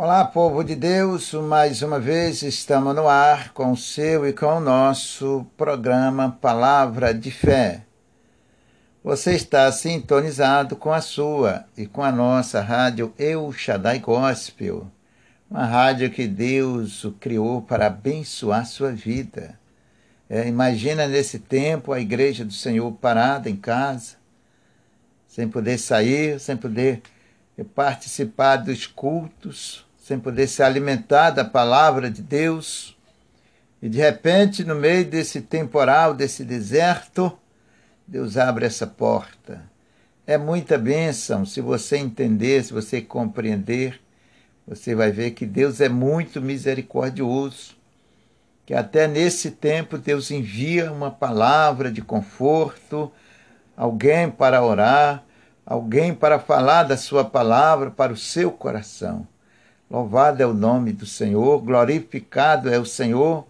Olá, povo de Deus, mais uma vez estamos no ar com o seu e com o nosso programa Palavra de Fé. Você está sintonizado com a sua e com a nossa rádio Eu Shaddai Gospel, uma rádio que Deus criou para abençoar sua vida. É, imagina nesse tempo a igreja do Senhor parada em casa, sem poder sair, sem poder participar dos cultos, sem poder se alimentar da palavra de Deus. E de repente, no meio desse temporal, desse deserto, Deus abre essa porta. É muita bênção se você entender, se você compreender. Você vai ver que Deus é muito misericordioso. Que até nesse tempo Deus envia uma palavra de conforto, alguém para orar, alguém para falar da sua palavra para o seu coração. Louvado é o nome do Senhor, glorificado é o Senhor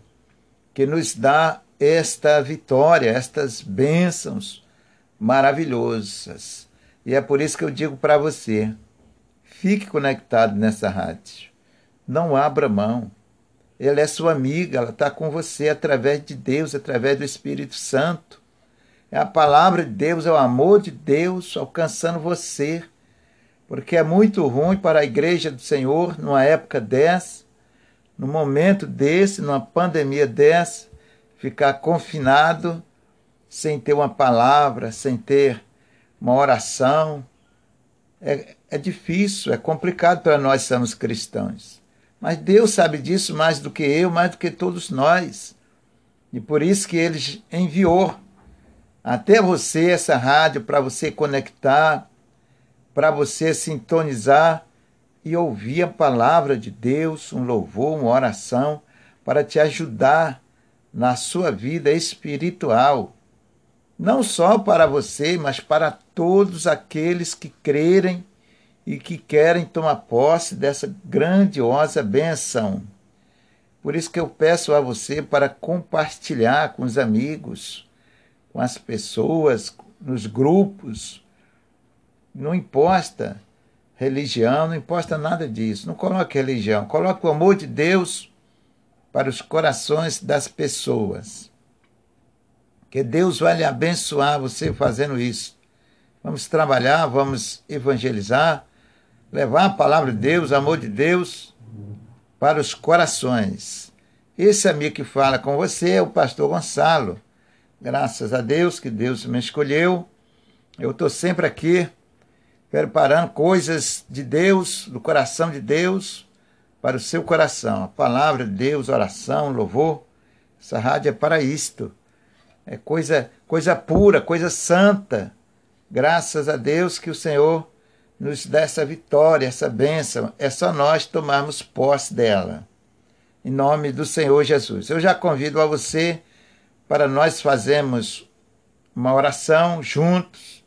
que nos dá esta vitória, estas bênçãos maravilhosas. E é por isso que eu digo para você: fique conectado nessa rádio. Não abra mão. Ela é sua amiga, ela está com você através de Deus, através do Espírito Santo. É a palavra de Deus, é o amor de Deus alcançando você porque é muito ruim para a igreja do Senhor, numa época dessa, num momento desse, numa pandemia dessa, ficar confinado sem ter uma palavra, sem ter uma oração. É, é difícil, é complicado para nós sermos cristãos. Mas Deus sabe disso mais do que eu, mais do que todos nós. E por isso que Ele enviou até você essa rádio para você conectar para você sintonizar e ouvir a palavra de Deus, um louvor, uma oração, para te ajudar na sua vida espiritual. Não só para você, mas para todos aqueles que crerem e que querem tomar posse dessa grandiosa benção. Por isso que eu peço a você para compartilhar com os amigos, com as pessoas, nos grupos, não imposta religião, não imposta nada disso. Não coloque religião, coloque o amor de Deus para os corações das pessoas. Que Deus vai lhe abençoar você fazendo isso. Vamos trabalhar, vamos evangelizar, levar a palavra de Deus, o amor de Deus para os corações. Esse amigo que fala com você é o pastor Gonçalo. Graças a Deus que Deus me escolheu. Eu estou sempre aqui preparando coisas de Deus, do coração de Deus, para o seu coração. A palavra de Deus, oração, louvor. Essa rádio é para isto. É coisa, coisa pura, coisa santa. Graças a Deus que o Senhor nos dá essa vitória, essa bênção. É só nós tomarmos posse dela. Em nome do Senhor Jesus. Eu já convido a você para nós fazermos uma oração juntos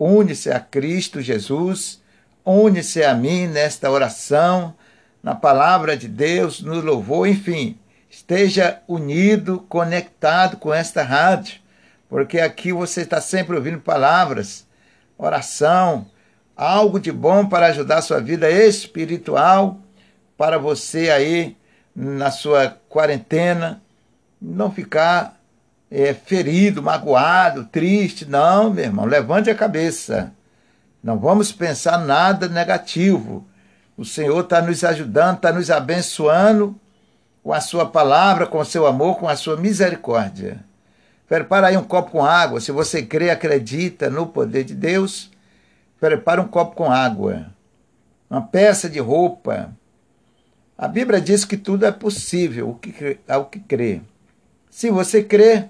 une-se a Cristo Jesus, une-se a mim nesta oração, na palavra de Deus, no louvor, enfim, esteja unido, conectado com esta rádio, porque aqui você está sempre ouvindo palavras, oração, algo de bom para ajudar a sua vida espiritual, para você aí na sua quarentena, não ficar é, ferido, magoado, triste. Não, meu irmão, levante a cabeça. Não vamos pensar nada negativo. O Senhor está nos ajudando, está nos abençoando com a sua palavra, com o seu amor, com a sua misericórdia. Prepara aí um copo com água. Se você crê acredita no poder de Deus, prepara um copo com água. Uma peça de roupa. A Bíblia diz que tudo é possível ao que crê. Se você crê,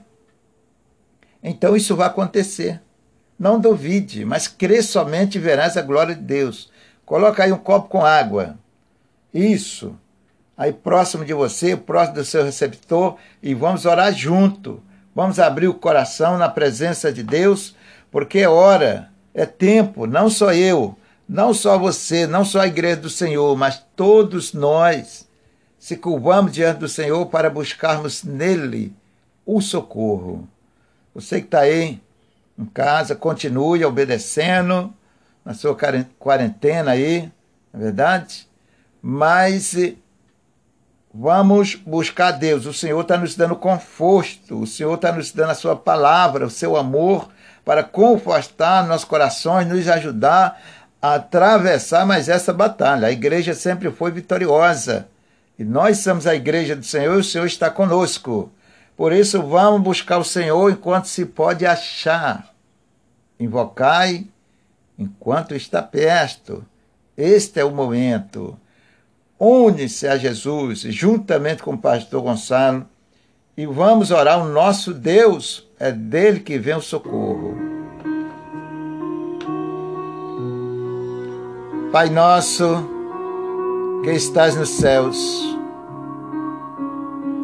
então isso vai acontecer. Não duvide, mas crê somente e verás a glória de Deus. Coloca aí um copo com água. Isso. Aí próximo de você, próximo do seu receptor, e vamos orar junto. Vamos abrir o coração na presença de Deus, porque é hora, é tempo, não só eu, não só você, não só a igreja do Senhor, mas todos nós se curvamos diante do Senhor para buscarmos nele o socorro. Você que está aí em casa, continue obedecendo na sua quarentena aí, não é verdade? mas vamos buscar Deus. O Senhor está nos dando conforto, o Senhor está nos dando a sua palavra, o seu amor para confortar nossos corações, nos ajudar a atravessar mais essa batalha. A igreja sempre foi vitoriosa. E nós somos a igreja do Senhor e o Senhor está conosco. Por isso, vamos buscar o Senhor enquanto se pode achar. Invocai enquanto está perto. Este é o momento. Une-se a Jesus, juntamente com o pastor Gonçalo, e vamos orar o nosso Deus. É dele que vem o socorro. Pai nosso, que estás nos céus,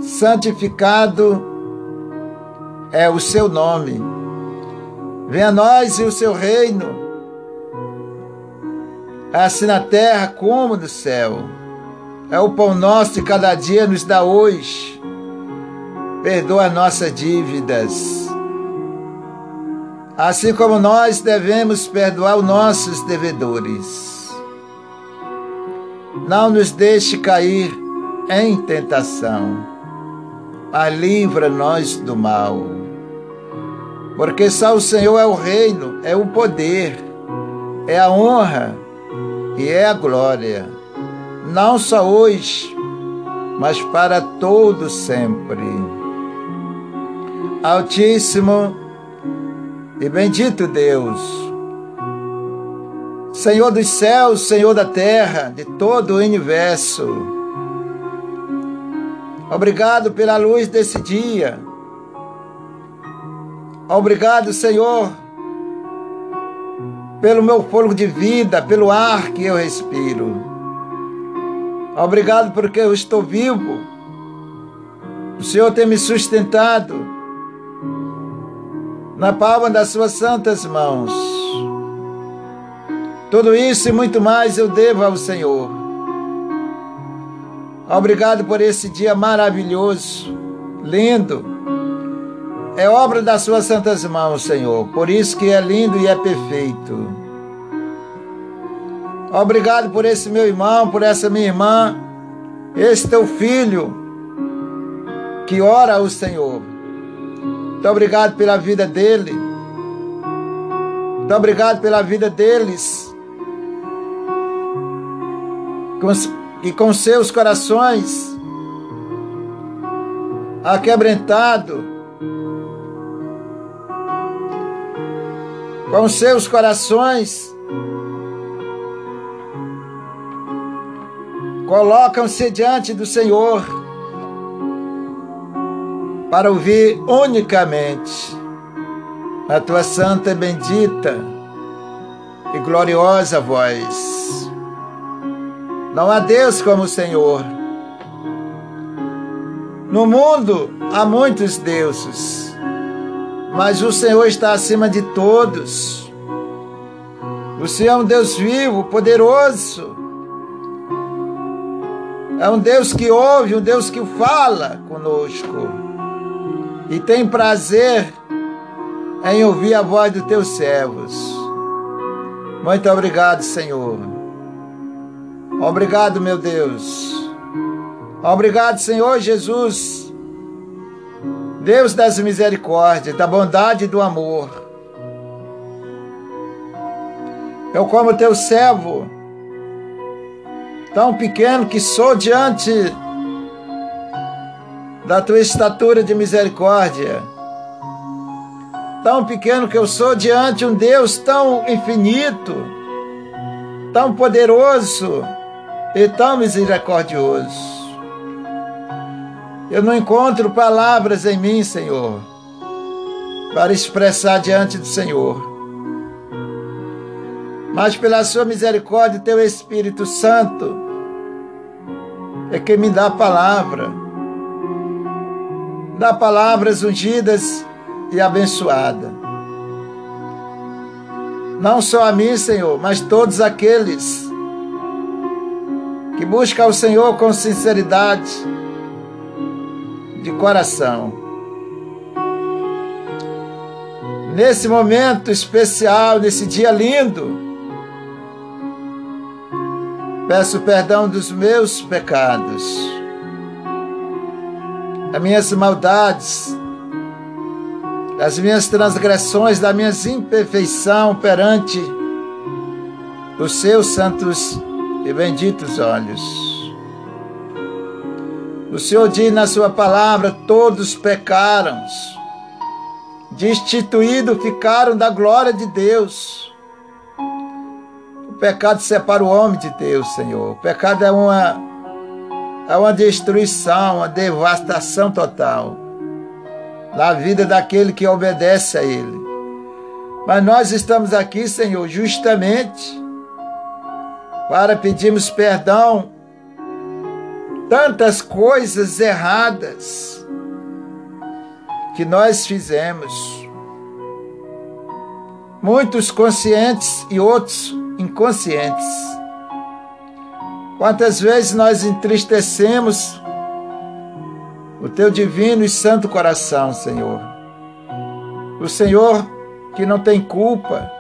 santificado é o seu nome. Venha a nós e o seu reino, assim na terra como no céu. É o pão nosso de cada dia nos dá hoje. Perdoa nossas dívidas. Assim como nós devemos perdoar os nossos devedores. Não nos deixe cair em tentação, mas livra-nos do mal. Porque só o Senhor é o reino, é o poder, é a honra e é a glória não só hoje, mas para todo sempre. Altíssimo e bendito Deus, Senhor dos céus, Senhor da terra, de todo o universo. Obrigado pela luz desse dia. Obrigado, Senhor, pelo meu fôlego de vida, pelo ar que eu respiro. Obrigado porque eu estou vivo. O Senhor tem me sustentado na palma das suas santas mãos. Tudo isso e muito mais eu devo ao Senhor. Obrigado por esse dia maravilhoso, lindo. É obra das suas santas mãos, Senhor. Por isso que é lindo e é perfeito. Obrigado por esse meu irmão, por essa minha irmã, esse teu filho que ora ao Senhor. Muito obrigado pela vida dele. Muito obrigado pela vida deles. Que com seus corações aquebrantado, com seus corações colocam-se diante do Senhor para ouvir unicamente a tua santa, bendita e gloriosa voz. Não há Deus como o Senhor. No mundo há muitos deuses, mas o Senhor está acima de todos. O Senhor é um Deus vivo, poderoso, é um Deus que ouve, um Deus que fala conosco. E tem prazer em ouvir a voz dos teus servos. Muito obrigado, Senhor. Obrigado, meu Deus. Obrigado, Senhor Jesus. Deus das misericórdias, da bondade e do amor. Eu, como teu servo, tão pequeno que sou diante da tua estatura de misericórdia. Tão pequeno que eu sou diante de um Deus tão infinito, tão poderoso tão misericordioso. Eu não encontro palavras em mim, Senhor, para expressar diante do Senhor. Mas pela sua misericórdia, teu Espírito Santo é quem me dá a palavra. Dá palavras ungidas e abençoadas. Não só a mim, Senhor, mas todos aqueles que buscam o Senhor com sinceridade de coração. Nesse momento especial, nesse dia lindo, Peço perdão dos meus pecados, das minhas maldades, das minhas transgressões, das minhas imperfeições perante os seus santos e benditos olhos. O Senhor diz na sua palavra: todos pecaram, destituídos ficaram da glória de Deus. O pecado separa o homem de Deus, Senhor. O pecado é uma, é uma destruição, uma devastação total na vida daquele que obedece a Ele. Mas nós estamos aqui, Senhor, justamente para pedirmos perdão tantas coisas erradas que nós fizemos. Muitos conscientes e outros inconscientes. Quantas vezes nós entristecemos o teu divino e santo coração, Senhor. O Senhor que não tem culpa,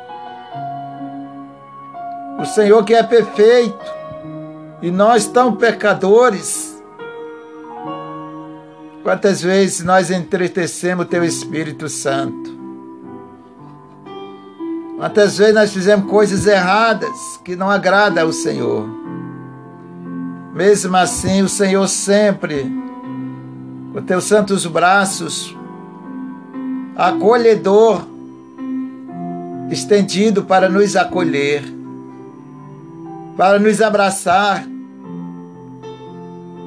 o Senhor que é perfeito e nós tão pecadores. Quantas vezes nós entristecemos o teu Espírito Santo? Quantas vezes nós fizemos coisas erradas que não agradam ao Senhor? Mesmo assim, o Senhor sempre, com teus santos braços, acolhedor, estendido para nos acolher para nos abraçar,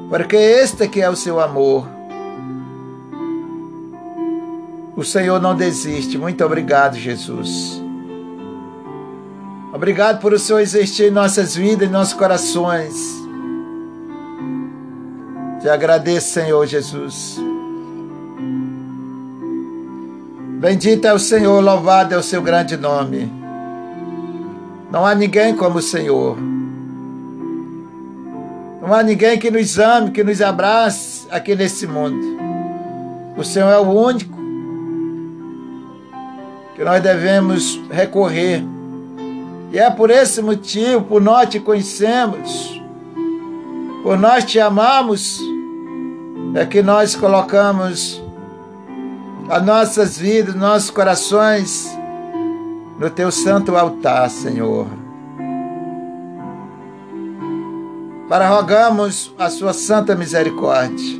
porque este que é o seu amor. O Senhor não desiste. Muito obrigado, Jesus. Obrigado por o Senhor existir em nossas vidas, em nossos corações. Te agradeço, Senhor Jesus. Bendito é o Senhor, louvado é o seu grande nome. Não há ninguém como o Senhor. Não há ninguém que nos ame, que nos abrace aqui nesse mundo. O Senhor é o único que nós devemos recorrer. E é por esse motivo, por nós te conhecemos, por nós te amamos, é que nós colocamos as nossas vidas, nossos corações no teu santo altar, Senhor. Para rogamos a sua santa misericórdia.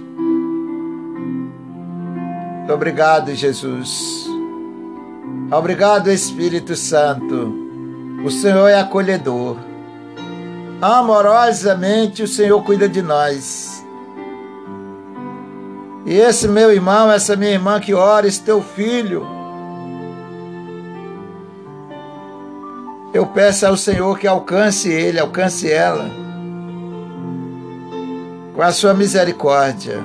Muito obrigado, Jesus. Obrigado, Espírito Santo. O Senhor é acolhedor. Amorosamente o Senhor cuida de nós. E esse meu irmão, essa minha irmã que ora, esse teu filho, eu peço ao Senhor que alcance ele, alcance ela com a sua misericórdia.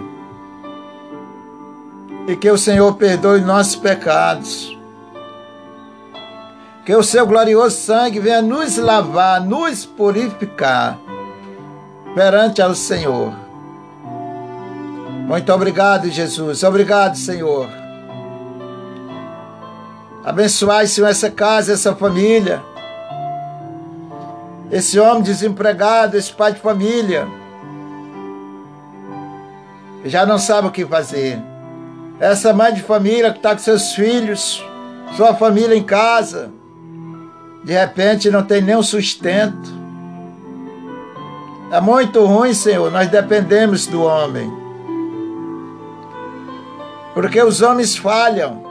E que o Senhor perdoe nossos pecados. Que o seu glorioso sangue venha nos lavar, nos purificar perante ao Senhor. Muito obrigado, Jesus. Obrigado, Senhor. Abençoai, Senhor, essa casa, essa família. Esse homem desempregado, esse pai de família já não sabe o que fazer. Essa mãe de família que está com seus filhos, sua família em casa, de repente não tem nenhum sustento. É muito ruim, Senhor, nós dependemos do homem. Porque os homens falham.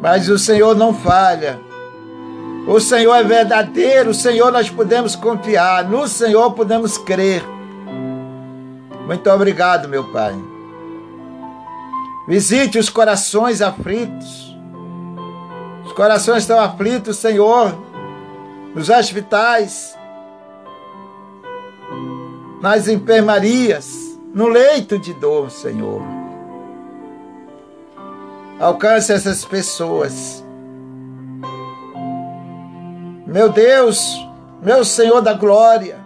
Mas o Senhor não falha. O Senhor é verdadeiro, o Senhor nós podemos confiar, no Senhor podemos crer. Muito obrigado, meu Pai. Visite os corações aflitos. Os corações estão aflitos, Senhor, nos hospitais, nas enfermarias, no leito de dor, Senhor. Alcance essas pessoas. Meu Deus, meu Senhor da glória,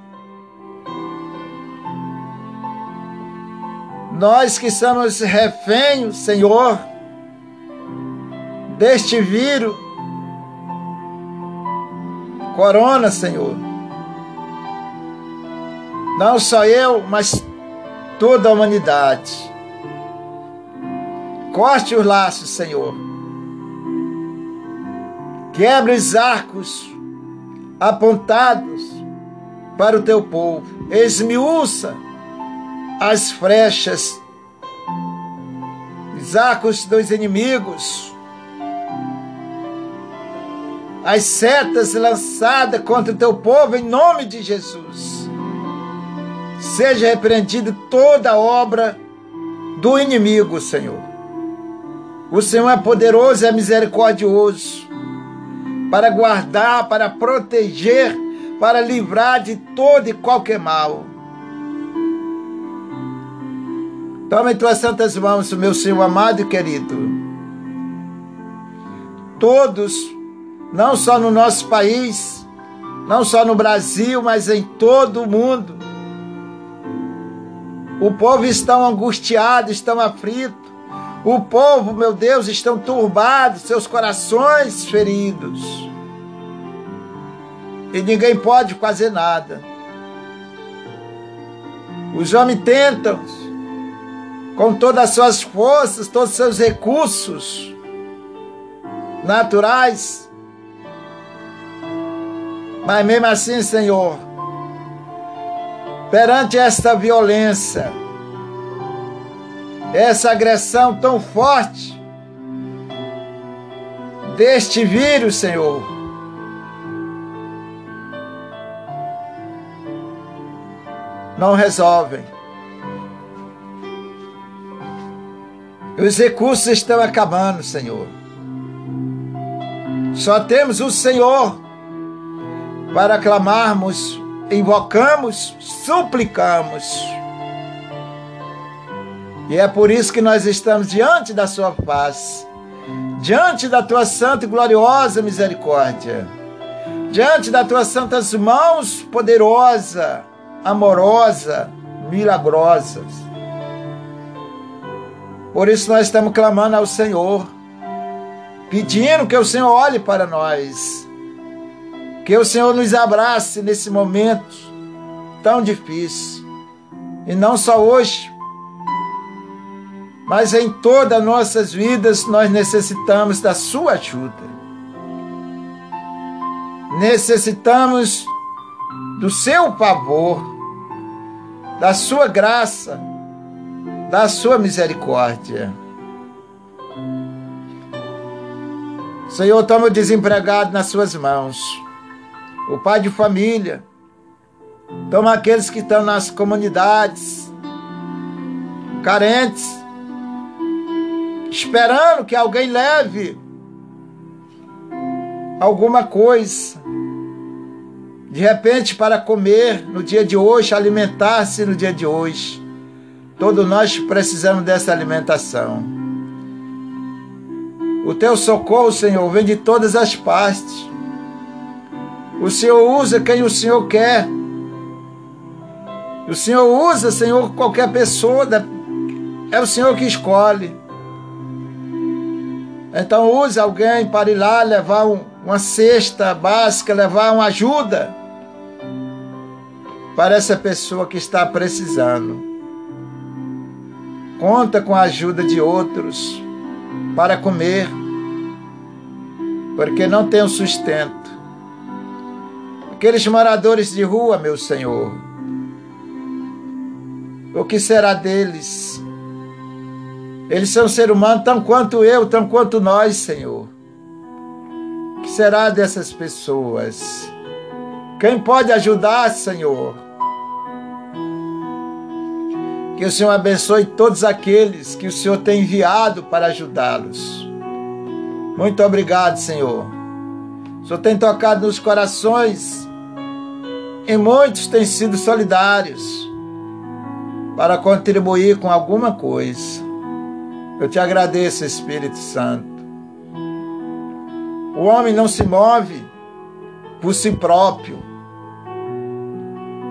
Nós que somos reféns, Senhor, deste vírus, corona, Senhor. Não só eu, mas toda a humanidade. Corte os laços, Senhor. Quebre os arcos apontados para o teu povo. Esmiuça as frechas, os arcos dos inimigos, as setas lançadas contra o teu povo em nome de Jesus. Seja repreendida toda obra do inimigo, Senhor. O Senhor é poderoso e é misericordioso para guardar, para proteger, para livrar de todo e qualquer mal. Toma em tuas santas mãos, meu Senhor amado e querido. Todos, não só no nosso país, não só no Brasil, mas em todo o mundo. O povo estão angustiado, estão aflito. O povo, meu Deus, estão turbados, seus corações feridos. E ninguém pode fazer nada. Os homens tentam, com todas as suas forças, todos os seus recursos naturais. Mas mesmo assim, Senhor, perante esta violência, essa agressão tão forte deste vírus, Senhor, não resolvem. Os recursos estão acabando, Senhor. Só temos o Senhor para clamarmos, invocamos, suplicamos. E é por isso que nós estamos diante da Sua face, diante da Tua santa e gloriosa misericórdia, diante das Tuas santas mãos poderosa, amorosa, milagrosas. Por isso nós estamos clamando ao Senhor, pedindo que o Senhor olhe para nós, que o Senhor nos abrace nesse momento tão difícil. E não só hoje, mas em todas as nossas vidas nós necessitamos da sua ajuda. Necessitamos do seu favor, da sua graça, da sua misericórdia. Senhor, toma o desempregado nas suas mãos, o pai de família, toma aqueles que estão nas comunidades, carentes, esperando que alguém leve alguma coisa, de repente para comer no dia de hoje, alimentar-se no dia de hoje. Todos nós precisamos dessa alimentação. O teu socorro, Senhor, vem de todas as partes. O Senhor usa quem o Senhor quer. O Senhor usa, Senhor, qualquer pessoa. É o Senhor que escolhe. Então use alguém para ir lá levar um, uma cesta básica, levar uma ajuda para essa pessoa que está precisando conta com a ajuda de outros para comer, porque não tem o sustento. Aqueles moradores de rua, meu Senhor, o que será deles? Eles são ser humanos tão quanto eu, tão quanto nós, Senhor. O que será dessas pessoas? Quem pode ajudar, Senhor? Que o Senhor abençoe todos aqueles que o Senhor tem enviado para ajudá-los. Muito obrigado, Senhor. O Senhor tem tocado nos corações e muitos têm sido solidários para contribuir com alguma coisa. Eu te agradeço, Espírito Santo. O homem não se move por si próprio.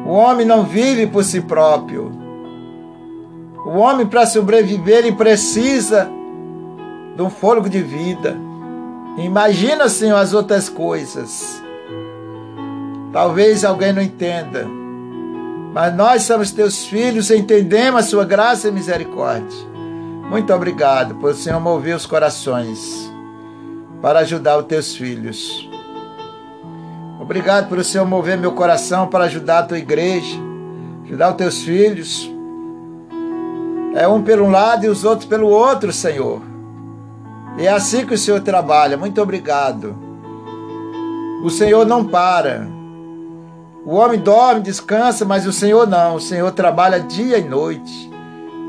O homem não vive por si próprio. O homem, para sobreviver, ele precisa de um fôlego de vida. Imagina, Senhor, as outras coisas. Talvez alguém não entenda. Mas nós somos teus filhos, entendemos a sua graça e misericórdia. Muito obrigado por o Senhor mover os corações para ajudar os teus filhos. Obrigado por o Senhor mover meu coração para ajudar a tua igreja, ajudar os teus filhos. É um pelo lado e os outros pelo outro, Senhor. E é assim que o Senhor trabalha. Muito obrigado. O Senhor não para. O homem dorme, descansa, mas o Senhor não. O Senhor trabalha dia e noite,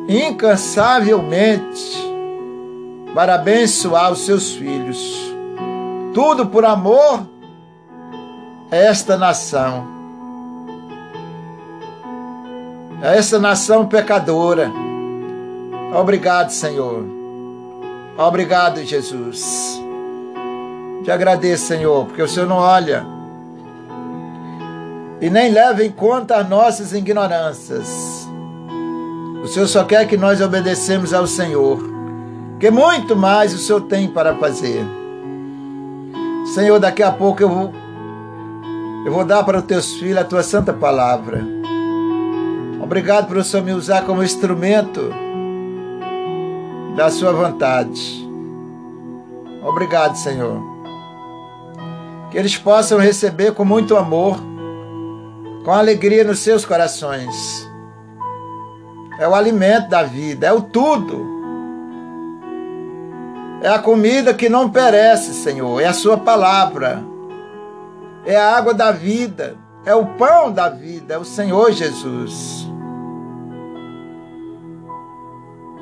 incansavelmente, para abençoar os seus filhos. Tudo por amor a esta nação. A esta nação pecadora. Obrigado, Senhor. Obrigado, Jesus. Te agradeço, Senhor, porque o Senhor não olha e nem leva em conta as nossas ignorâncias. O Senhor só quer que nós obedecemos ao Senhor, que muito mais o Senhor tem para fazer. Senhor, daqui a pouco eu vou, eu vou dar para os teus filhos a tua santa palavra. Obrigado por o Senhor me usar como instrumento da sua vontade. Obrigado, Senhor. Que eles possam receber com muito amor com alegria nos seus corações. É o alimento da vida, é o tudo. É a comida que não perece, Senhor, é a Sua palavra, é a água da vida, é o pão da vida, é o Senhor Jesus.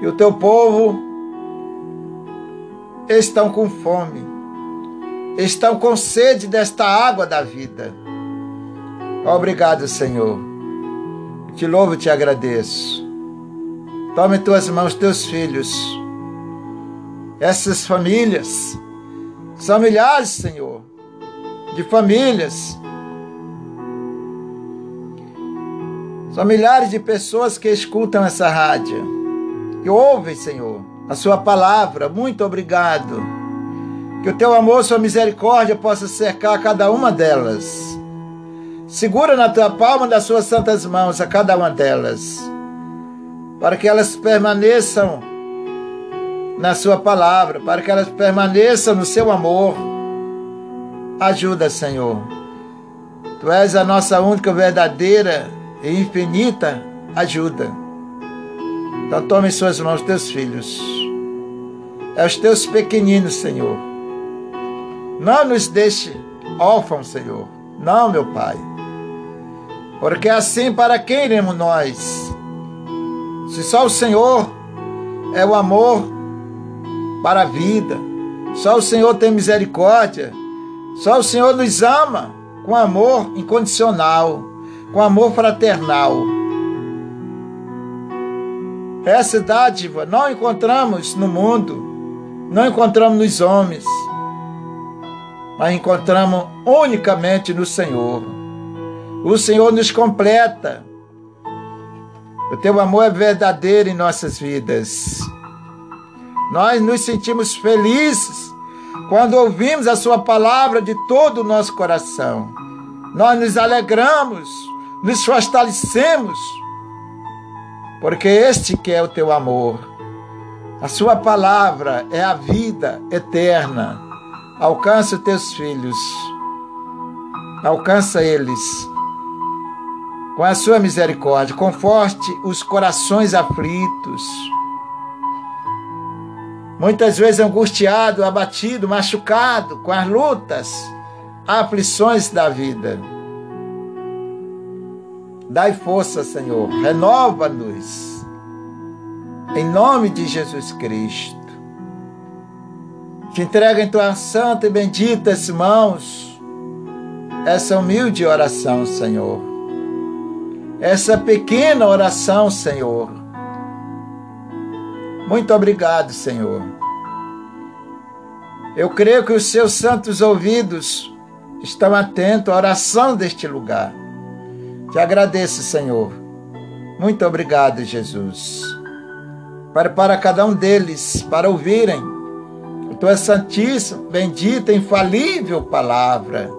E o teu povo estão com fome, estão com sede desta água da vida. Obrigado, Senhor. Te louvo e te agradeço. Tome em tuas mãos teus filhos. Essas famílias são milhares, Senhor, de famílias. São milhares de pessoas que escutam essa rádio, que ouvem, Senhor, a Sua palavra. Muito obrigado. Que o teu amor, sua misericórdia possa cercar cada uma delas. Segura na tua palma das suas santas mãos a cada uma delas, para que elas permaneçam na sua palavra, para que elas permaneçam no seu amor. Ajuda, Senhor. Tu és a nossa única verdadeira e infinita ajuda. Então tome em suas mãos teus filhos. É os teus pequeninos, Senhor. Não nos deixe órfãos, Senhor. Não, meu Pai. Porque assim para quem iremos nós? Se só o Senhor é o amor para a vida, só o Senhor tem misericórdia, só o Senhor nos ama com amor incondicional, com amor fraternal. Essa dádiva não encontramos no mundo, não encontramos nos homens, mas encontramos unicamente no Senhor. O Senhor nos completa. O teu amor é verdadeiro em nossas vidas. Nós nos sentimos felizes quando ouvimos a Sua palavra de todo o nosso coração. Nós nos alegramos, nos fortalecemos, porque este que é o teu amor. A Sua palavra é a vida eterna. Alcança os teus filhos, alcança eles com a sua misericórdia, conforte os corações aflitos. Muitas vezes angustiado, abatido, machucado com as lutas, aflições da vida. Dai força, Senhor, renova-nos. Em nome de Jesus Cristo. Te entrega em tuas santas e benditas mãos essa humilde oração, Senhor essa pequena oração, Senhor. Muito obrigado, Senhor. Eu creio que os seus santos ouvidos estão atentos à oração deste lugar. Te agradeço, Senhor. Muito obrigado, Jesus. Para, cada um deles, para ouvirem a tua santíssima, bendita, infalível palavra.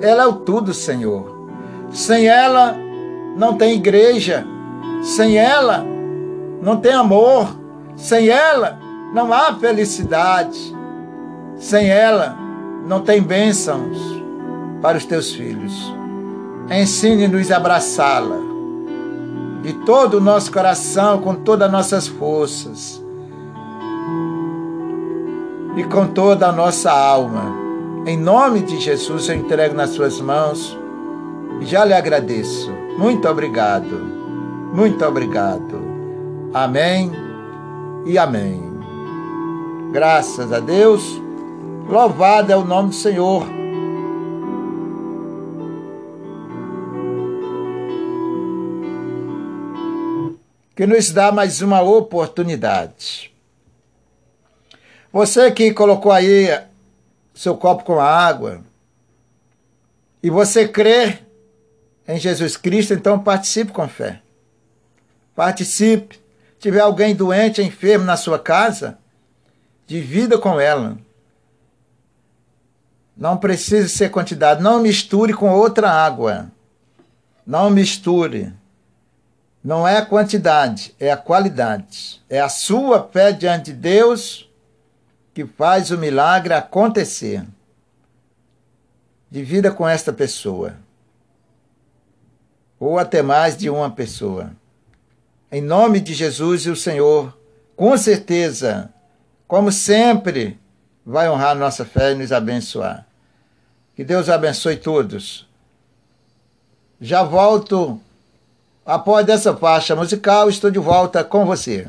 Ela é o tudo, Senhor. Sem ela, não tem igreja. Sem ela, não tem amor. Sem ela, não há felicidade. Sem ela, não tem bênçãos para os teus filhos. Ensine-nos a abraçá-la de todo o nosso coração, com todas as nossas forças e com toda a nossa alma. Em nome de Jesus, eu entrego nas suas mãos e já lhe agradeço. Muito obrigado. Muito obrigado. Amém e amém. Graças a Deus. Louvado é o nome do Senhor. Que nos dá mais uma oportunidade. Você que colocou aí seu copo com água e você crê em Jesus Cristo, então participe com fé. Participe. Se tiver alguém doente, enfermo na sua casa, divida com ela. Não precisa ser quantidade. Não misture com outra água. Não misture. Não é a quantidade, é a qualidade. É a sua fé diante de Deus que faz o milagre acontecer. Divida com esta pessoa. Ou até mais de uma pessoa. Em nome de Jesus e o Senhor, com certeza, como sempre, vai honrar nossa fé e nos abençoar. Que Deus abençoe todos. Já volto após essa faixa musical, estou de volta com você.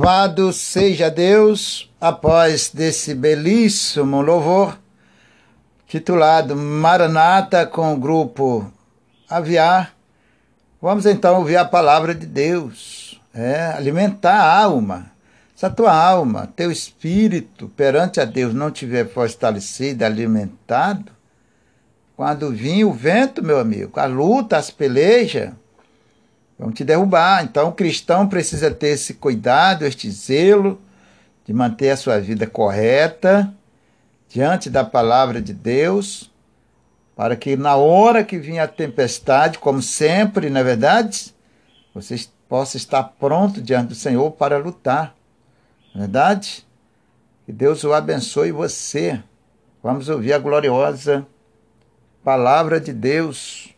Louvado seja Deus, após desse belíssimo louvor, titulado Maranata com o grupo Aviar, vamos então ouvir a palavra de Deus, é, alimentar a alma. Se a tua alma, teu espírito perante a Deus não tiver fortalecido, alimentado, quando vir o vento, meu amigo, a luta, as pelejas, vão te derrubar. Então, o cristão precisa ter esse cuidado, este zelo de manter a sua vida correta diante da palavra de Deus, para que na hora que vir a tempestade, como sempre, na é verdade, você possa estar pronto diante do Senhor para lutar. Não é verdade? Que Deus o abençoe você. Vamos ouvir a gloriosa palavra de Deus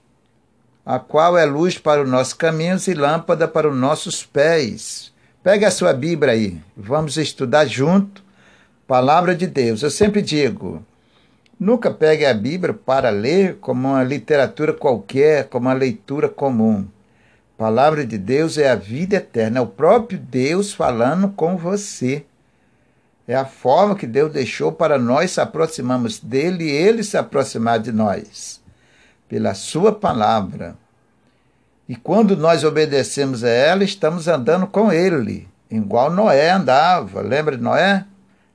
a qual é luz para os nossos caminhos e lâmpada para os nossos pés. Pegue a sua Bíblia aí, vamos estudar junto. Palavra de Deus. Eu sempre digo, nunca pegue a Bíblia para ler como uma literatura qualquer, como uma leitura comum. Palavra de Deus é a vida eterna, é o próprio Deus falando com você. É a forma que Deus deixou para nós se aproximarmos dele e ele se aproximar de nós pela Sua palavra. E quando nós obedecemos a ela, estamos andando com Ele, igual Noé andava. Lembra de Noé?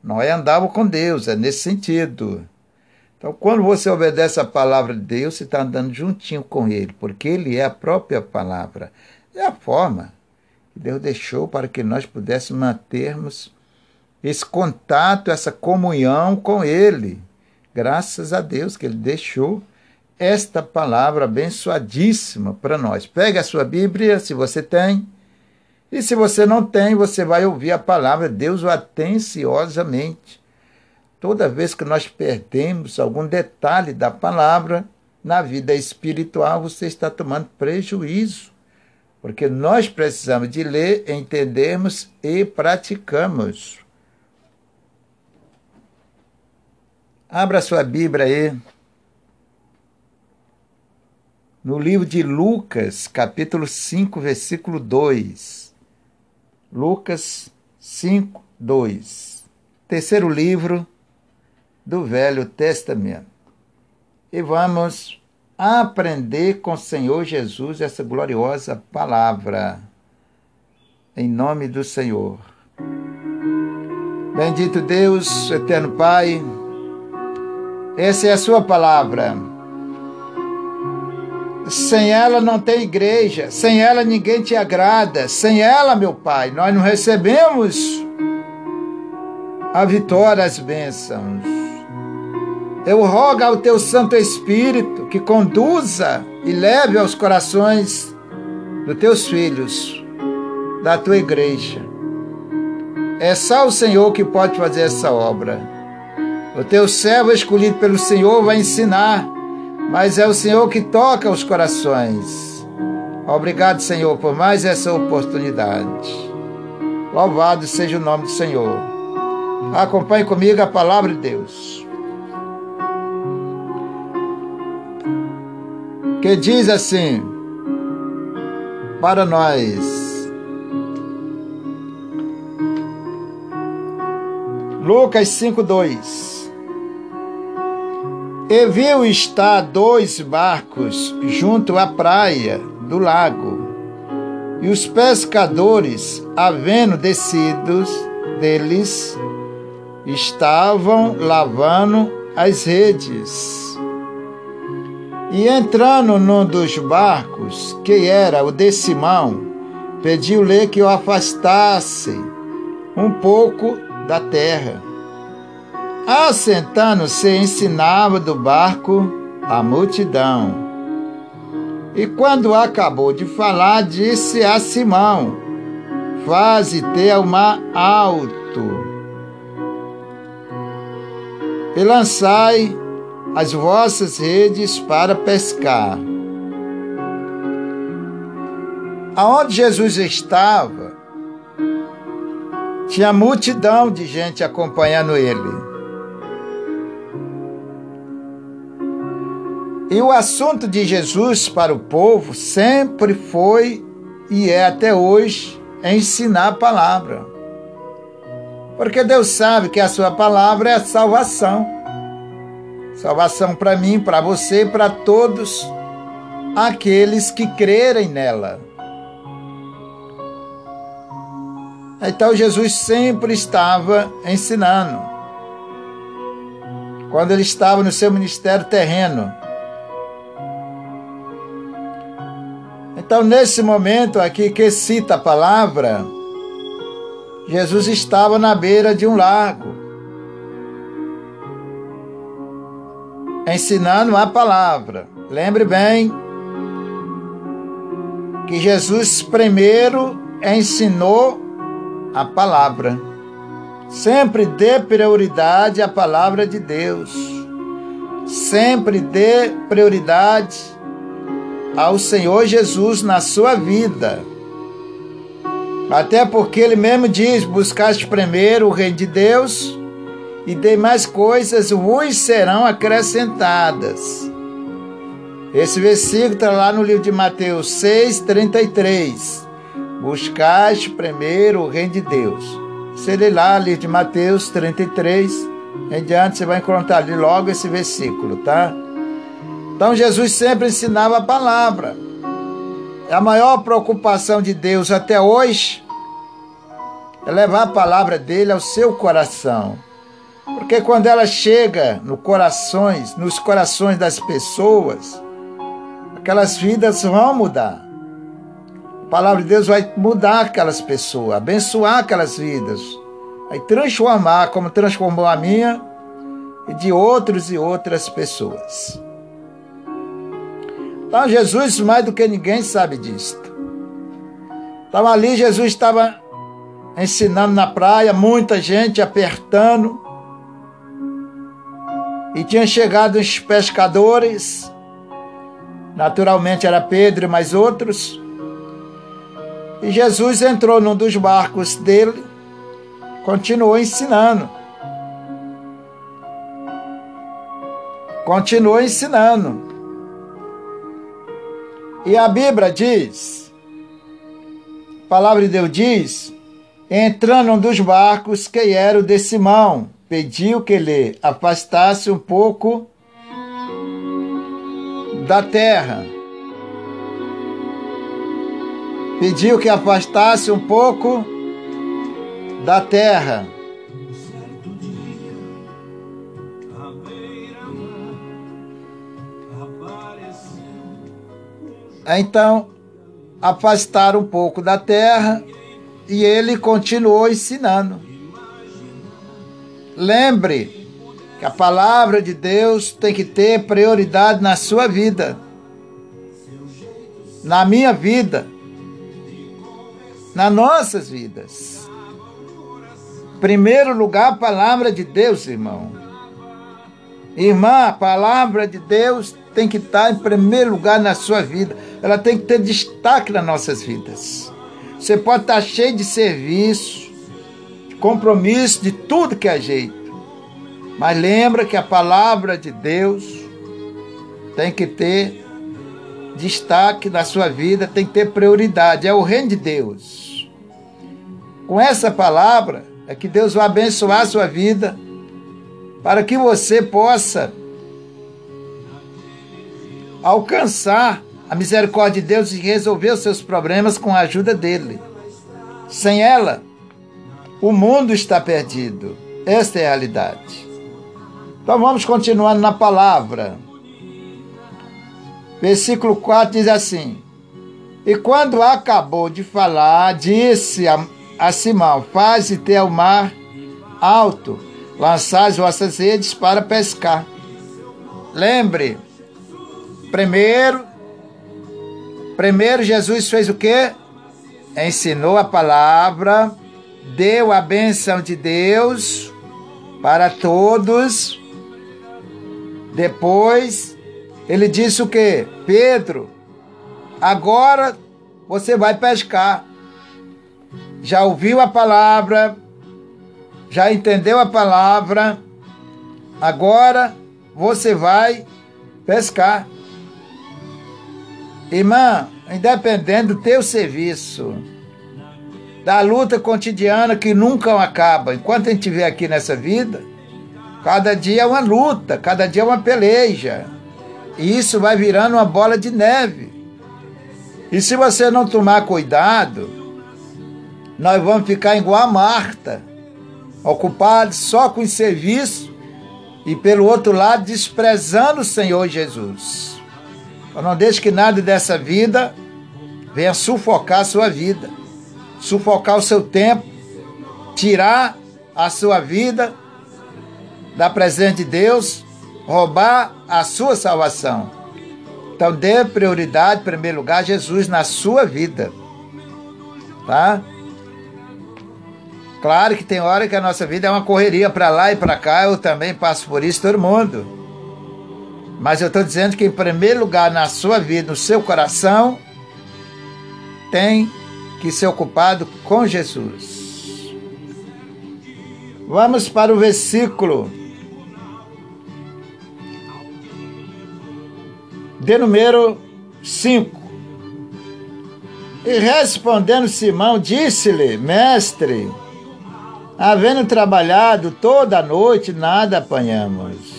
Noé andava com Deus, é nesse sentido. Então, quando você obedece a palavra de Deus, você está andando juntinho com Ele, porque Ele é a própria palavra. É a forma que Deus deixou para que nós pudéssemos mantermos esse contato, essa comunhão com Ele. Graças a Deus que Ele deixou esta palavra abençoadíssima para nós. Pegue a sua Bíblia, se você tem, e se você não tem, você vai ouvir a palavra de Deus atenciosamente. Toda vez que nós perdemos algum detalhe da palavra na vida espiritual, você está tomando prejuízo, porque nós precisamos de ler, entendermos e praticamos. Abra sua Bíblia aí no livro de Lucas, capítulo 5, versículo 2. Lucas 5, 2. Terceiro livro do Velho Testamento. E vamos aprender com o Senhor Jesus essa gloriosa palavra. Em nome do Senhor. Bendito Deus, eterno Pai, essa é a Sua palavra sem ela não tem igreja, sem ela ninguém te agrada, sem ela, meu Pai, nós não recebemos a vitória, as bênçãos. Eu rogo ao teu Santo Espírito que conduza e leve aos corações dos teus filhos, da tua igreja. É só o Senhor que pode fazer essa obra. O teu servo escolhido pelo Senhor vai ensinar mas é o Senhor que toca os corações. Obrigado, Senhor, por mais essa oportunidade. Louvado seja o nome do Senhor. Acompanhe comigo a palavra de Deus. Que diz assim para nós. Lucas 5:2 e viu estar dois barcos junto à praia do lago. E os pescadores, havendo descidos deles, estavam lavando as redes. E entrando num dos barcos, que era o de Simão, pediu-lhe que o afastasse um pouco da terra. Assentando-se, ensinava do barco a multidão. E quando acabou de falar, disse a Simão: Faze-te ao mar alto e lançai as vossas redes para pescar. Aonde Jesus estava, tinha multidão de gente acompanhando ele. E o assunto de Jesus para o povo sempre foi e é até hoje ensinar a palavra. Porque Deus sabe que a sua palavra é a salvação. Salvação para mim, para você, para todos aqueles que crerem nela. Então Jesus sempre estava ensinando. Quando ele estava no seu ministério terreno. Então, nesse momento aqui que cita a palavra, Jesus estava na beira de um lago, ensinando a palavra. Lembre bem que Jesus primeiro ensinou a palavra. Sempre dê prioridade à palavra de Deus. Sempre dê prioridade ao Senhor Jesus na sua vida. Até porque ele mesmo diz: buscaste primeiro o reino de Deus e demais coisas vos serão acrescentadas. Esse versículo está lá no livro de Mateus 6, 33. Buscaste primeiro o reino de Deus. Se ele lá, livro de Mateus 33, em diante, você vai encontrar ali logo esse versículo, tá? Então Jesus sempre ensinava a palavra. A maior preocupação de Deus até hoje é levar a palavra dele ao seu coração. Porque quando ela chega no corações, nos corações das pessoas, aquelas vidas vão mudar. A palavra de Deus vai mudar aquelas pessoas, abençoar aquelas vidas, vai transformar como transformou a minha e de outros e outras pessoas. Então Jesus, mais do que ninguém, sabe disto. Então ali Jesus estava ensinando na praia, muita gente apertando. E tinha chegado os pescadores, naturalmente era Pedro e mais outros. E Jesus entrou num dos barcos dele, continuou ensinando. Continuou ensinando. E a Bíblia diz, a palavra de Deus diz, entrando um dos barcos que era o de Simão, pediu que ele afastasse um pouco da terra. Pediu que afastasse um pouco da terra. Então, afastaram um pouco da terra e ele continuou ensinando. Lembre que a palavra de Deus tem que ter prioridade na sua vida, na minha vida, nas nossas vidas. Primeiro lugar, a palavra de Deus, irmão. Irmã, a palavra de Deus tem que estar em primeiro lugar na sua vida. Ela tem que ter destaque nas nossas vidas. Você pode estar cheio de serviço, de compromisso, de tudo que é jeito. Mas lembra que a palavra de Deus tem que ter destaque na sua vida, tem que ter prioridade. É o reino de Deus. Com essa palavra é que Deus vai abençoar a sua vida para que você possa alcançar a misericórdia de Deus e resolver os seus problemas com a ajuda dele. Sem ela, o mundo está perdido. Esta é a realidade. Então vamos continuando na palavra. Versículo 4 diz assim: E quando acabou de falar, disse a, a Simão: Faze ter o mar alto, lançai as vossas redes para pescar. Lembre, Primeiro, primeiro Jesus fez o quê? Ensinou a palavra, deu a bênção de Deus para todos. Depois, ele disse o quê? Pedro, agora você vai pescar. Já ouviu a palavra, já entendeu a palavra, agora você vai pescar. Irmã, independente do teu serviço, da luta cotidiana que nunca acaba. Enquanto a gente vê aqui nessa vida, cada dia é uma luta, cada dia é uma peleja. E isso vai virando uma bola de neve. E se você não tomar cuidado, nós vamos ficar igual a Marta, ocupados só com o serviço e, pelo outro lado, desprezando o Senhor Jesus. Não deixe que nada dessa vida venha sufocar a sua vida sufocar o seu tempo, tirar a sua vida da presença de Deus, roubar a sua salvação. Então dê prioridade, em primeiro lugar, a Jesus na sua vida. Tá? Claro que tem hora que a nossa vida é uma correria para lá e para cá, eu também passo por isso, todo mundo. Mas eu estou dizendo que, em primeiro lugar, na sua vida, no seu coração, tem que ser ocupado com Jesus. Vamos para o versículo de número 5. E respondendo Simão, disse-lhe: Mestre, havendo trabalhado toda a noite, nada apanhamos.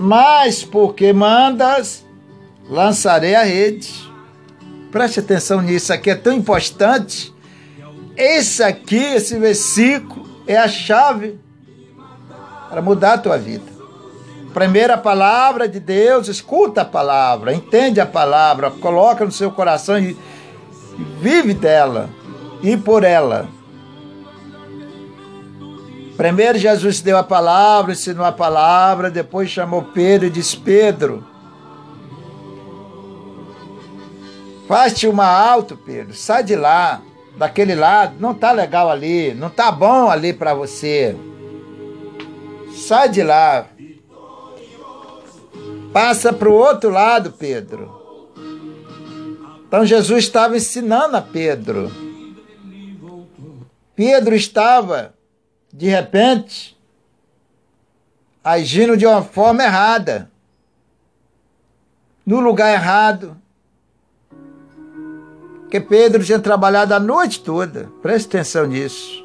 Mas porque mandas, lançarei a rede. Preste atenção nisso, aqui é tão importante. Esse aqui, esse versículo, é a chave para mudar a tua vida. Primeira palavra de Deus, escuta a palavra, entende a palavra, coloca no seu coração e vive dela e por ela. Primeiro Jesus deu a palavra, ensinou a palavra, depois chamou Pedro e disse: Pedro, Faz-te uma alto, Pedro. Sai de lá, daquele lado. Não tá legal ali. Não tá bom ali para você. Sai de lá. Passa para o outro lado, Pedro. Então Jesus estava ensinando a Pedro. Pedro estava, de repente, agindo de uma forma errada, no lugar errado, porque Pedro tinha trabalhado a noite toda, preste atenção nisso.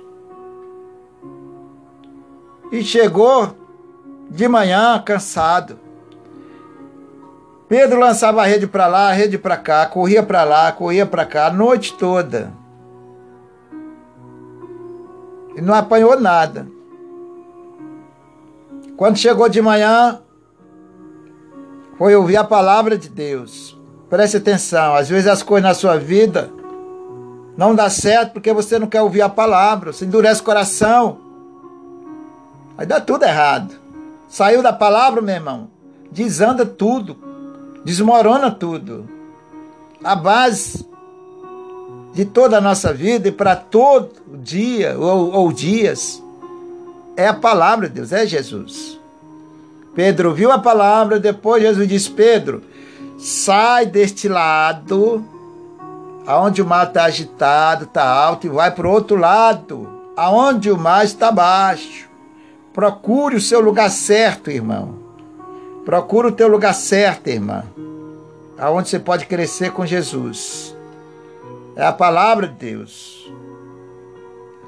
E chegou de manhã cansado. Pedro lançava a rede para lá, a rede para cá, corria para lá, corria para cá, a noite toda. E não apanhou nada. Quando chegou de manhã, foi ouvir a palavra de Deus. Preste atenção, às vezes as coisas na sua vida não dá certo porque você não quer ouvir a palavra, você endurece o coração. Aí dá tudo errado. Saiu da palavra, meu irmão, desanda tudo, desmorona tudo. A base de toda a nossa vida e para todo dia ou, ou dias é a palavra de Deus, é Jesus. Pedro viu a palavra, depois Jesus disse: Pedro, sai deste lado, aonde o mar está agitado, está alto, e vai para o outro lado, aonde o mar está baixo. Procure o seu lugar certo, irmão. Procure o teu lugar certo, irmã. Aonde você pode crescer com Jesus. É a palavra de Deus.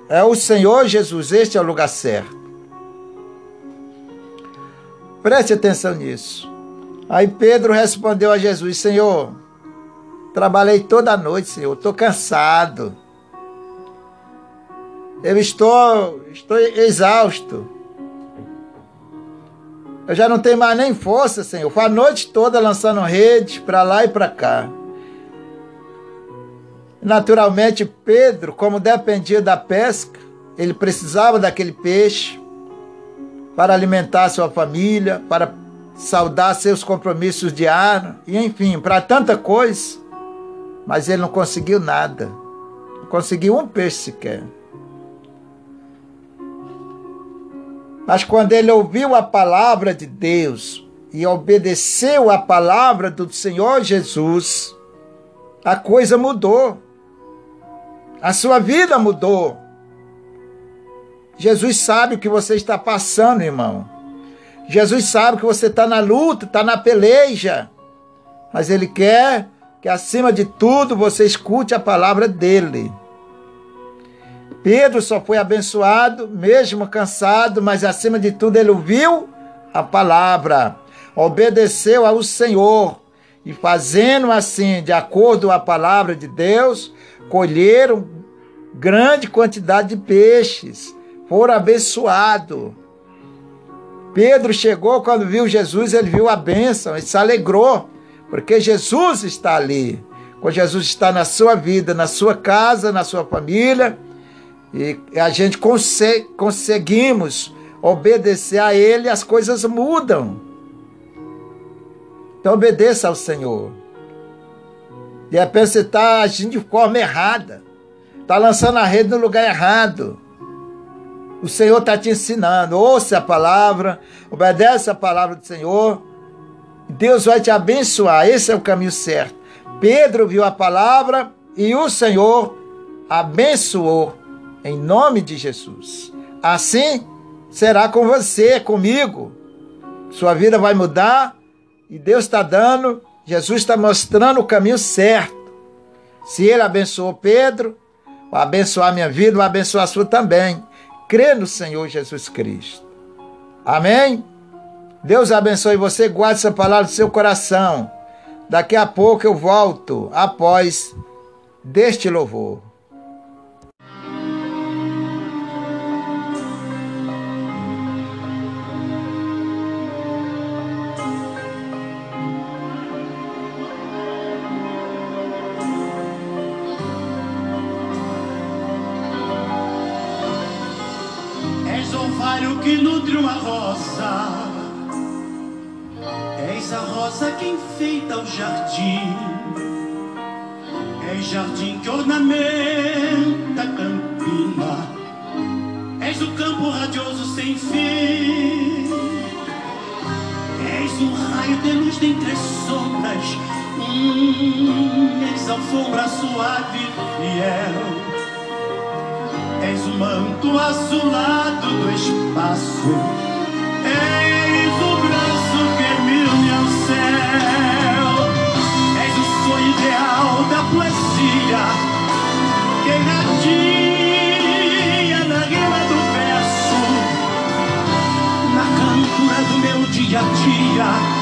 É o Senhor Jesus, este é o lugar certo. Preste atenção nisso. Aí Pedro respondeu a Jesus: Senhor, trabalhei toda a noite, Senhor, estou cansado. Eu estou, estou exausto. Eu já não tenho mais nem força, Senhor. Foi a noite toda lançando rede para lá e para cá. Naturalmente, Pedro, como dependia da pesca, ele precisava daquele peixe para alimentar sua família, para saudar seus compromissos diários, e enfim, para tanta coisa. Mas ele não conseguiu nada. Não conseguiu um peixe sequer. Mas quando ele ouviu a palavra de Deus e obedeceu a palavra do Senhor Jesus, a coisa mudou. A sua vida mudou. Jesus sabe o que você está passando, irmão. Jesus sabe que você está na luta, está na peleja, mas Ele quer que acima de tudo você escute a palavra dele. Pedro só foi abençoado, mesmo cansado, mas acima de tudo ele ouviu a palavra, obedeceu ao Senhor e fazendo assim, de acordo com a palavra de Deus, colheram grande quantidade de peixes, foram abençoados. Pedro chegou quando viu Jesus, ele viu a bênção, ele se alegrou, porque Jesus está ali. Quando Jesus está na sua vida, na sua casa, na sua família, e a gente consegue, conseguimos obedecer a Ele, as coisas mudam. Então obedeça ao Senhor. De repente você está agindo de forma errada. Está lançando a rede no lugar errado. O Senhor está te ensinando. Ouça a palavra, obedece a palavra do Senhor. Deus vai te abençoar. Esse é o caminho certo. Pedro viu a palavra e o Senhor abençoou em nome de Jesus. Assim será com você, comigo. Sua vida vai mudar e Deus está dando, Jesus está mostrando o caminho certo. Se ele abençoou Pedro, vai abençoar minha vida, vai abençoar a sua também. Crê no Senhor Jesus Cristo. Amém? Deus abençoe você, guarde essa palavra no seu coração. Daqui a pouco eu volto após deste louvor. A rosa que enfeita o jardim. És jardim que ornamenta a campina. És o campo radioso sem fim. És um raio de luz dentre as sombras. Hum, és alfombra suave e fiel És o manto azulado do espaço. Ideal da poesia que irradia na rima do verso, na cantura do meu dia a dia.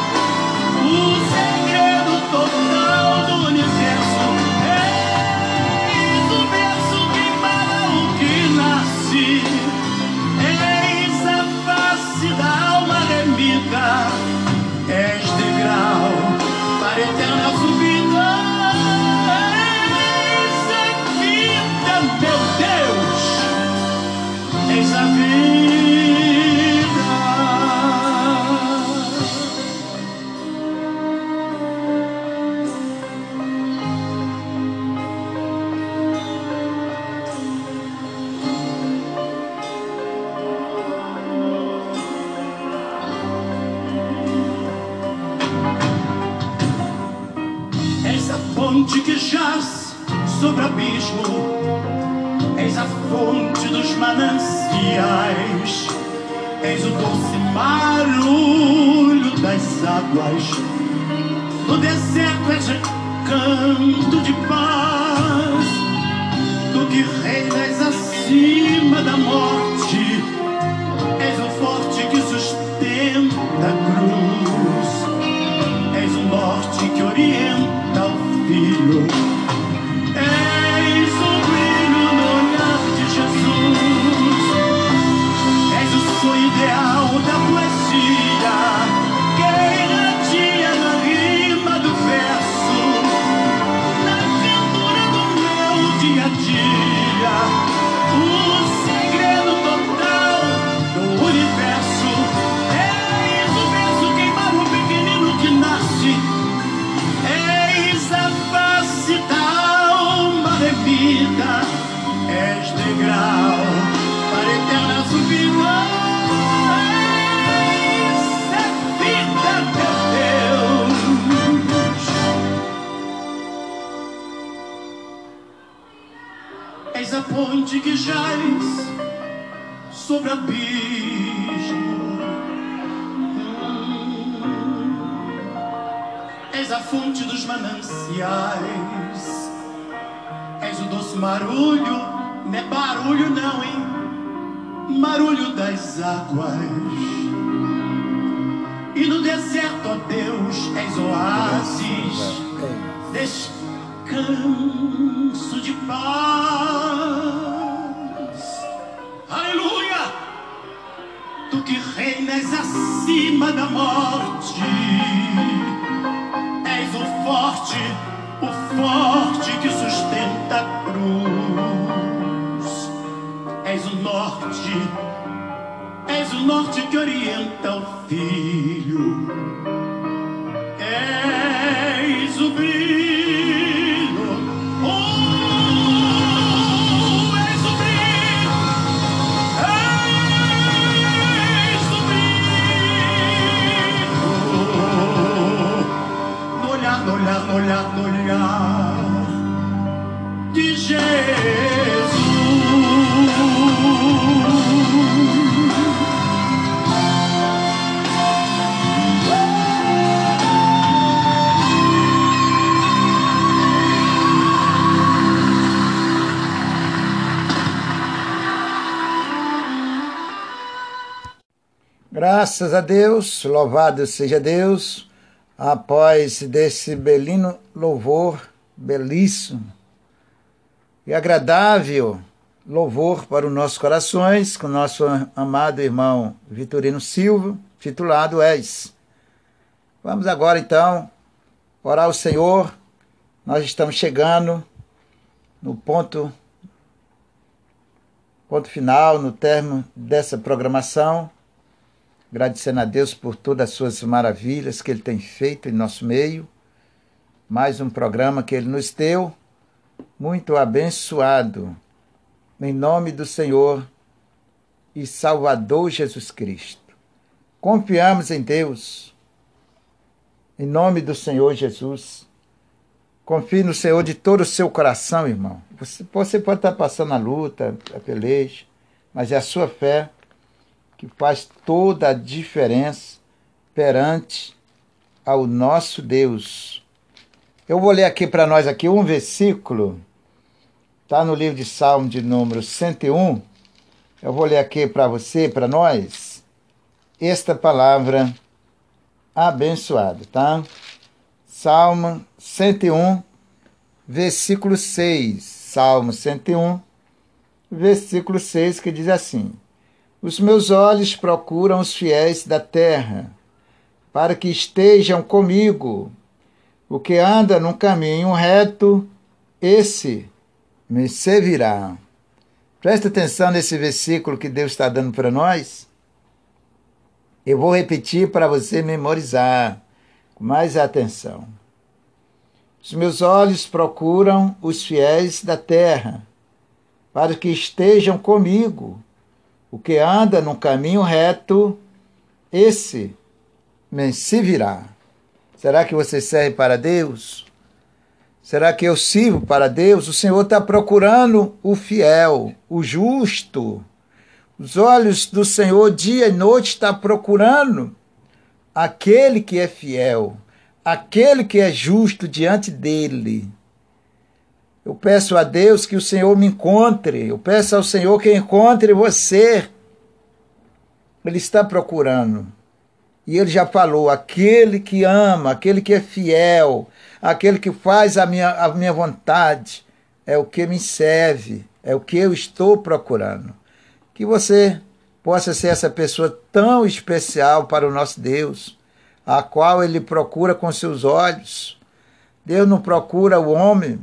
Que reinas acima da morte, sobre o abismo. És a a fonte dos mananciais. És o doce marulho, não é barulho não, hein? Marulho das águas. E no deserto, ó Deus, és oásis. Descanso de paz. Aleluia! Acima da morte forte, o forte que sustenta a cruz. És o norte, és o norte que orienta Graças a Deus, louvado seja Deus, após desse belino louvor, belíssimo e agradável louvor para os nossos corações, com nosso amado irmão Vitorino Silva, titulado És. Vamos agora então orar ao Senhor. Nós estamos chegando no ponto ponto final, no termo dessa programação. Agradecendo a Deus por todas as suas maravilhas que Ele tem feito em nosso meio. Mais um programa que Ele nos deu, muito abençoado. Em nome do Senhor e Salvador Jesus Cristo. Confiamos em Deus. Em nome do Senhor Jesus. Confie no Senhor de todo o seu coração, irmão. Você, pode estar passando a luta, a peleja, mas é a sua fé que faz toda a diferença perante ao nosso Deus. Eu vou ler aqui para nós aqui um versículo, está no livro de Salmo de número 101. Eu vou ler aqui para você, para nós, esta palavra abençoada, tá? Salmo 101, versículo 6. Salmo 101, versículo 6, que diz assim: os meus olhos procuram os fiéis da terra, para que estejam comigo. O que anda num caminho reto, esse me servirá. Presta atenção nesse versículo que Deus está dando para nós. Eu vou repetir para você memorizar com mais atenção. Os meus olhos procuram os fiéis da terra, para que estejam comigo. O que anda no caminho reto, esse me servirá. Será que você serve para Deus? Será que eu sirvo para Deus? O Senhor está procurando o fiel, o justo. Os olhos do Senhor dia e noite está procurando aquele que é fiel, aquele que é justo diante dele. Eu peço a Deus que o Senhor me encontre. Eu peço ao Senhor que encontre você. Ele está procurando. E ele já falou: aquele que ama, aquele que é fiel, aquele que faz a minha, a minha vontade, é o que me serve, é o que eu estou procurando. Que você possa ser essa pessoa tão especial para o nosso Deus, a qual ele procura com seus olhos. Deus não procura o homem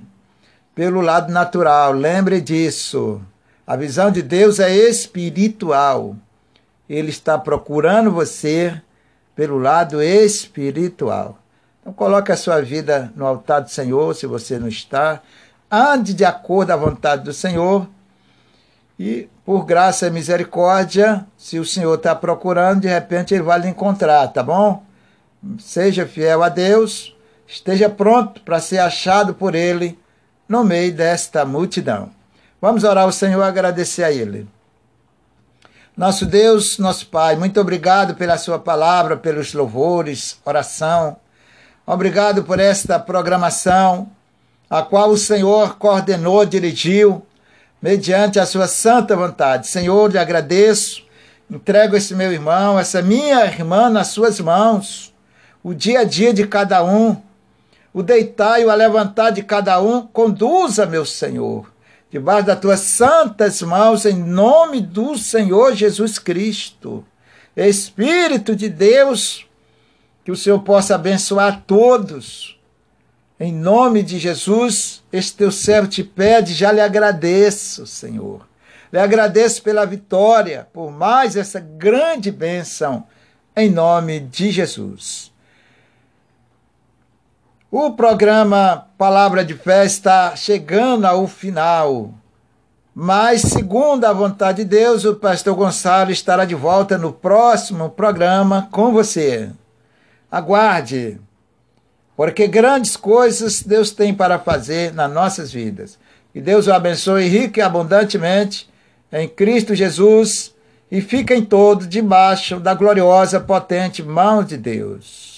pelo lado natural. Lembre disso. A visão de Deus é espiritual. Ele está procurando você pelo lado espiritual. Então coloque a sua vida no altar do Senhor, se você não está. Ande de acordo à vontade do Senhor. E por graça e misericórdia, se o Senhor está procurando, de repente ele vai lhe encontrar, tá bom? Seja fiel a Deus, esteja pronto para ser achado por Ele no meio desta multidão. Vamos orar ao Senhor e agradecer a Ele. Nosso Deus, nosso Pai, muito obrigado pela Sua palavra, pelos louvores, oração. Obrigado por esta programação, a qual o Senhor coordenou, dirigiu, mediante a sua santa vontade. Senhor, lhe agradeço, entrego esse meu irmão, essa minha irmã nas suas mãos, o dia a dia de cada um, o deitar e o levantar de cada um, conduza, meu Senhor, debaixo das tuas santas mãos, em nome do Senhor Jesus Cristo. Espírito de Deus, que o Senhor possa abençoar todos. Em nome de Jesus, este teu servo te pede, já lhe agradeço, Senhor. Lhe agradeço pela vitória, por mais essa grande bênção, em nome de Jesus. O programa Palavra de Fé está chegando ao final. Mas, segundo a vontade de Deus, o pastor Gonçalo estará de volta no próximo programa com você. Aguarde, porque grandes coisas Deus tem para fazer nas nossas vidas. Que Deus o abençoe rico e abundantemente em Cristo Jesus e fiquem todos debaixo da gloriosa, potente mão de Deus.